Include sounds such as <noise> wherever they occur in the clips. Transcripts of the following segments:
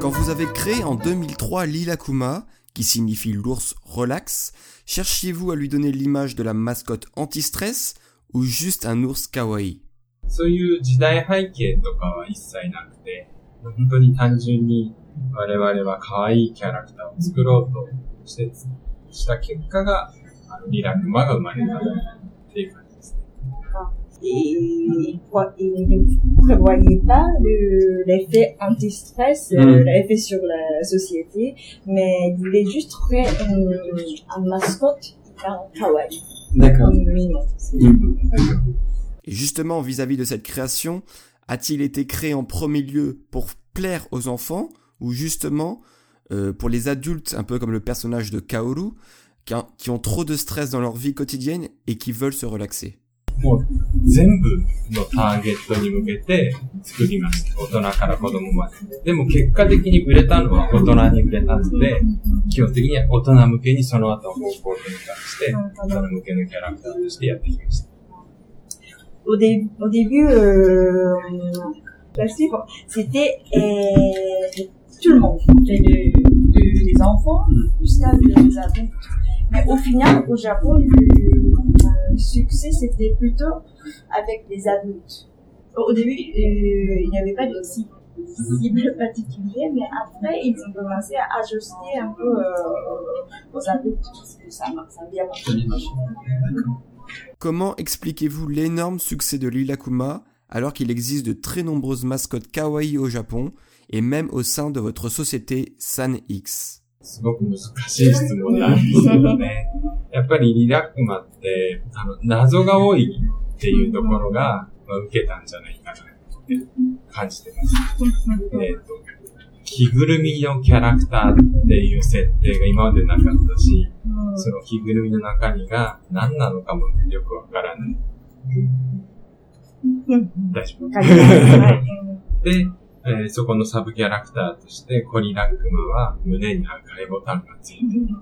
Quand vous avez créé en 2003 Lilakuma, qui signifie l'ours relax, cherchiez-vous à lui donner l'image de la mascotte anti-stress ou juste un ours kawaii そういう時代背景とかは一切なくて、本当に単純に我々は可愛いキャラクターを作ろうとして、 した結果が、あのリラクマが生まれたっていう感じですね。 Et il croit- il ne prévoyait pas le- l'effet anti-stress, euh, Mm. l'effet sur la société, mais il voulait juste faire une, une mascotte hyper kawaii, D'accord. mignon. Et justement, vis-à-vis de cette création, a-t-il été créé en premier lieu pour plaire aux enfants ou justement euh, pour les adultes, un peu comme le personnage de Kaoru, qui, a, ont trop de stress dans leur vie quotidienne et qui veulent se relaxer. Au, début, euh, bah, c'était euh, tout le monde, de, de- de- des enfants jusqu'à des adultes. Mais au final, au Japon, le, le succès, c'était plutôt avec les adultes. Au début, euh, il n'y avait pas de cible, cible particulière, mais après, ils ont commencé à ajuster un peu euh, aux adultes, parce que ça, ça a bien marché. Comment expliquez-vous l'énorme succès de Lilakuma alors qu'il existe de très nombreuses mascottes kawaii au Japon et même au sein de votre société San X すごく難しい質問なんですけどね。やっぱりリラックマって、あの、謎が多いっていうところが、まあ、受けたんじゃないかなって感じてます。えっ、と、着ぐるみのキャラクターっていう設定が今までなかったし、その着ぐるみの中身が何なのかもよくわからない。 大丈夫。で、えーそこのサブキャラクターとして、コリラックマは胸に赤いボタンがついている。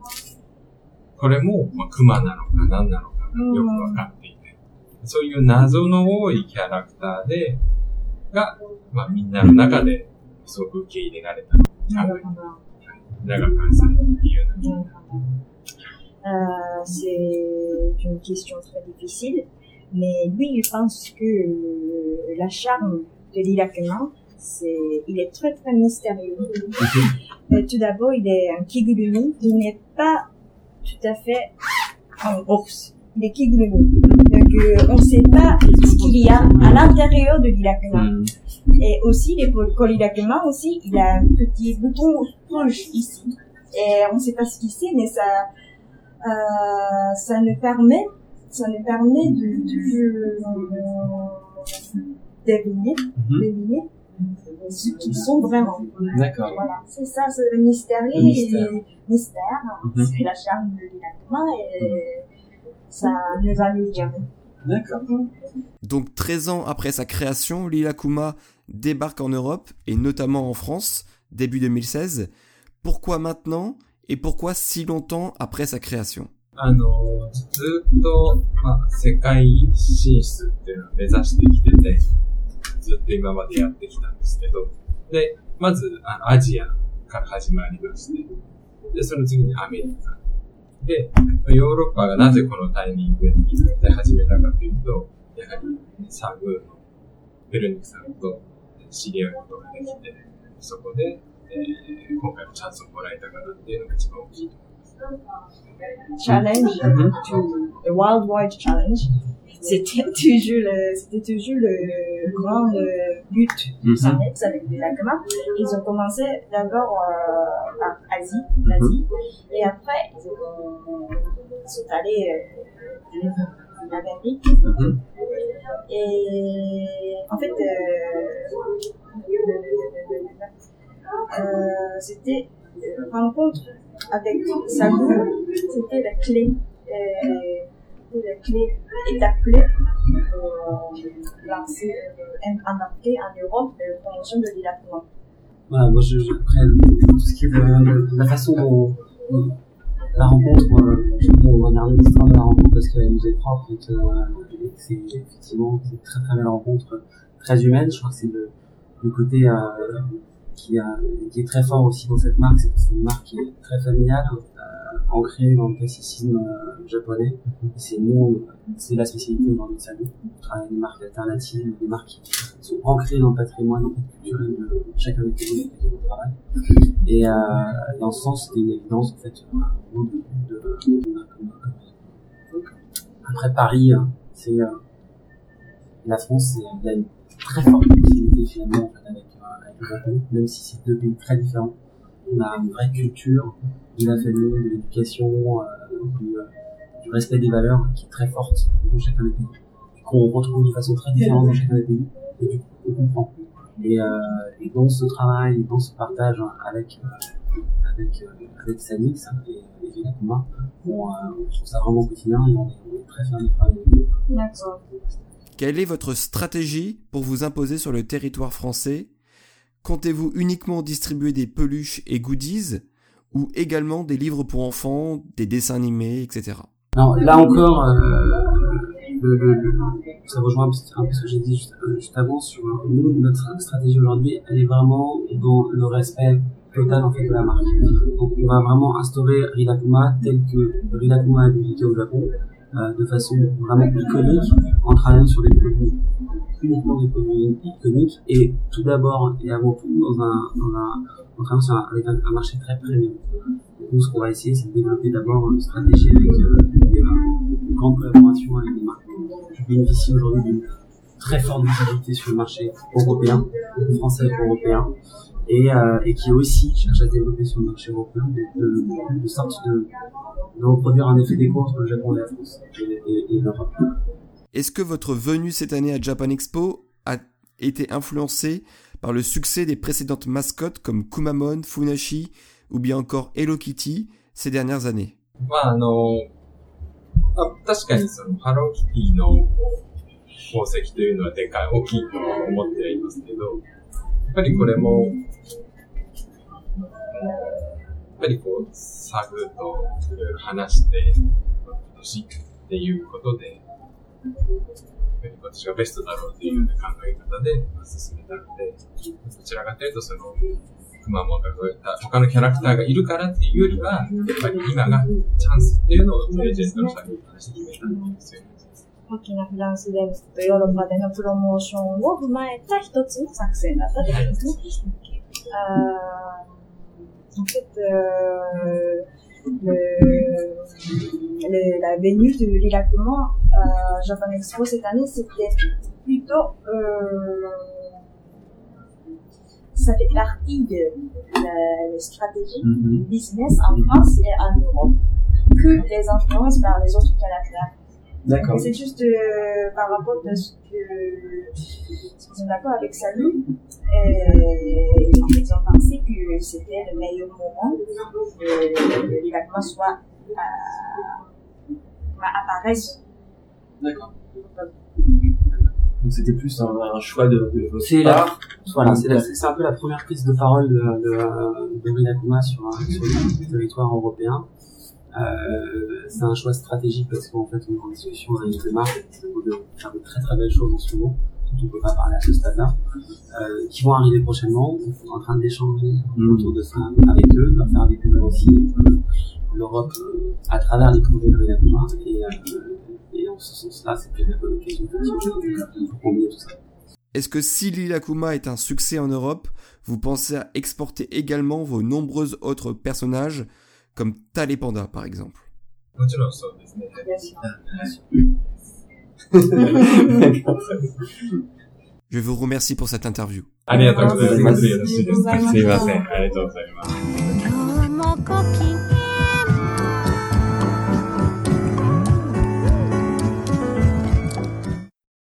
これも、まあ、クマなのか何なのかがよくわかっていて、そういう謎の多いキャラクターで、が、まあ、みんなの中ですごく受け入れられた。長く愛されている理由なんです。Euh, c'est une question très difficile, mais lui, il pense que euh, la charme de Lilakuma, c'est, il est très très mystérieux. Euh, tout d'abord, il est un kigurumi, il n'est pas tout à fait un ours. Il est kigurumi. Donc, euh, on ne sait pas ce qu'il y a à l'intérieur de Lilakuma. Et aussi, les Kolilakuma aussi, il a un petit bouton rouge ici. Et on ne sait pas ce qu'il c'est, mais ça, euh, ça nous permet, ça nous permet de, de euh, deviner, Mhm. deviner ce qu'ils sont vraiment. D'accord. Voilà, c'est ça, c'est le mystère. Le mystère. Mhm. c'est la charme de l'Ilakuma et ça nous amuse jamais. D'accord. Donc 13 ans après sa création, Lilakuma débarque en Europe et notamment en France, début 2016. Pourquoi maintenant et pourquoi si longtemps après sa création? あの、ずっと、まあ、世界進出っていうのを目指してきてて、ずっと今までやってきたんですけど、で、まず、あ、アジアから始まりまして、で、その次にアメリカ。で、ヨーロッパがなぜこのタイミングで始めたかというと、やはり、サグーのベルニクさんと知り合うことができて、そこで、えー今回のチャンスをもらえたかなっていうのが一番大きいと思います。Challenge, to- the worldwide challenge. C'était toujours le, c'était toujours le grand euh, but de Mhm. Sanex avec les Lakama. Ils ont commencé d'abord euh, par Asie, l'Asie, et après ils, ont, ils sont allés euh, en Amérique. Mhm. Et en fait, euh, euh, c'était une rencontre avec Sabu, c'était la clé, euh, c'était la clé, étape clé pour lancer, euh, embarquer en Europe la convention de l'Ilatement. Voilà, moi, je, je prends tout ce qui est de, la façon dont la rencontre, euh, je on en a parler de l'histoire de la rencontre parce qu'elle nous est propre et que euh, et c'est effectivement une très très belle rencontre, très humaine. Je crois que c'est le, le côté euh, qui, a, qui est très fort aussi dans cette marque, c'est que c'est une marque qui est très familiale, euh, ancrée dans le classicisme euh, japonais. C'est c'est la spécialité aujourd'hui de Salut. On travaille des marques alternatives, des marques qui sont ancrées dans le patrimoine fait, culturel de chacun des pays avec lesquels on travaille. Et euh, dans ce sens, c'était une évidence en fait euh, de, de, de, de- Après Paris, euh, c'est euh, la France, il y a une très forte proximité finalement en fait, euh, avec le Japon, même si c'est deux pays très différents. On a une vraie culture de la famille, de l'éducation, euh, du, euh, du respect des valeurs qui est très forte dans chacun des pays, qu'on retrouve de façon très différente dans chacun des pays, et du coup on comprend. Et, euh, et dans ce travail, dans ce partage avec euh, avec euh, avec Sanix et, et on, euh, on trouve ça vraiment quotidien et on est, très fiers de travailler. D'accord. Quelle est votre stratégie pour vous imposer sur le territoire français Comptez-vous uniquement distribuer des peluches et goodies ou également des livres pour enfants, des dessins animés, etc. Non, là encore, euh, ça rejoint un, peu ce que j'ai dit juste, euh, avant sur euh, nous, notre stratégie aujourd'hui, elle est vraiment dans le respect total en fait de la marque. Donc on va vraiment instaurer Rilakuma tel que Rilakuma a publié au Japon, de façon vraiment iconique, en travaillant sur des produits uniquement des produits iconiques et tout d'abord et avant tout dans un dans un en travaillant sur un, avec un, marché très premium. Nous, ce qu'on va essayer, c'est de développer d'abord une stratégie avec des, euh, une grande collaboration avec des marques qui bénéficient aujourd'hui d'une très forte visibilité sur le marché européen, français européen, et, euh, et qui aussi cherche à développer sur le marché européen, de, de, de sorte de, reproduire un effet d'écho entre le Japon et la France et l'Europe. Est-ce que votre venue cette année à Japan Expo a été influencée par le succès des précédentes mascottes comme Kumamon, Funashi ou bien encore Hello Kitty ces dernières années まあ、あの、まあ、確かにその、ハローキティのこう功績というのはでかい、大きいとは思ってはいますけど、やっぱりこれも、やっぱりこう、サグといろいろ話して、まあ今年っていうことで、 やっぱり今年がベストだろうというような考え方でまあ進めたので、どちらかというとその、くまモンがこういった他のキャラクターがいるからっていうよりは、やっぱり今がチャンスっていうのをプレゼントの先に話して決めたんですよ。大きなフランスでとヨーロッパでのプロモーションを踏まえた一つの作戦だったってことですね。Euh, en fait, euh, le, le- la venue de Lilactement à Japan Expo cette année, c'était plutôt, euh, ça fait partie de la, stratégie du business en France et en Europe que les influences par les autres caractères. D'accord. C'est juste euh, par rapport à ce que qu'ils sont d'accord avec Salut. Et en fait, ils ont pensé que c'était le meilleur moment que l'événement soit euh, apparaisse. D'accord. Donc c'était plus un, un choix de, de votre C'est la, part. voilà, c'est la- c'est un peu la première prise de parole de, de, de Rinakuma sur, un- sur le territoire européen. Euh, c'est un choix stratégique parce qu'en fait, on est en discussion avec des marques qui vont de faire de très très belles choses en ce moment, on ne peut pas parler à ce stade-là, euh, qui vont arriver prochainement. On est en train d'échanger mmh. autour de ça avec eux, de faire découvrir aussi euh, l'Europe euh, à travers les projets de Rina Et, euh, et en ce sens-là, c'est peut-être la bonne occasion pour combiner tout ça. Est-ce que si l'île est un succès en Europe, vous pensez à exporter également vos nombreux autres personnages, comme Talépanda par exemple? <laughs> Je vous remercie pour cette interview. あり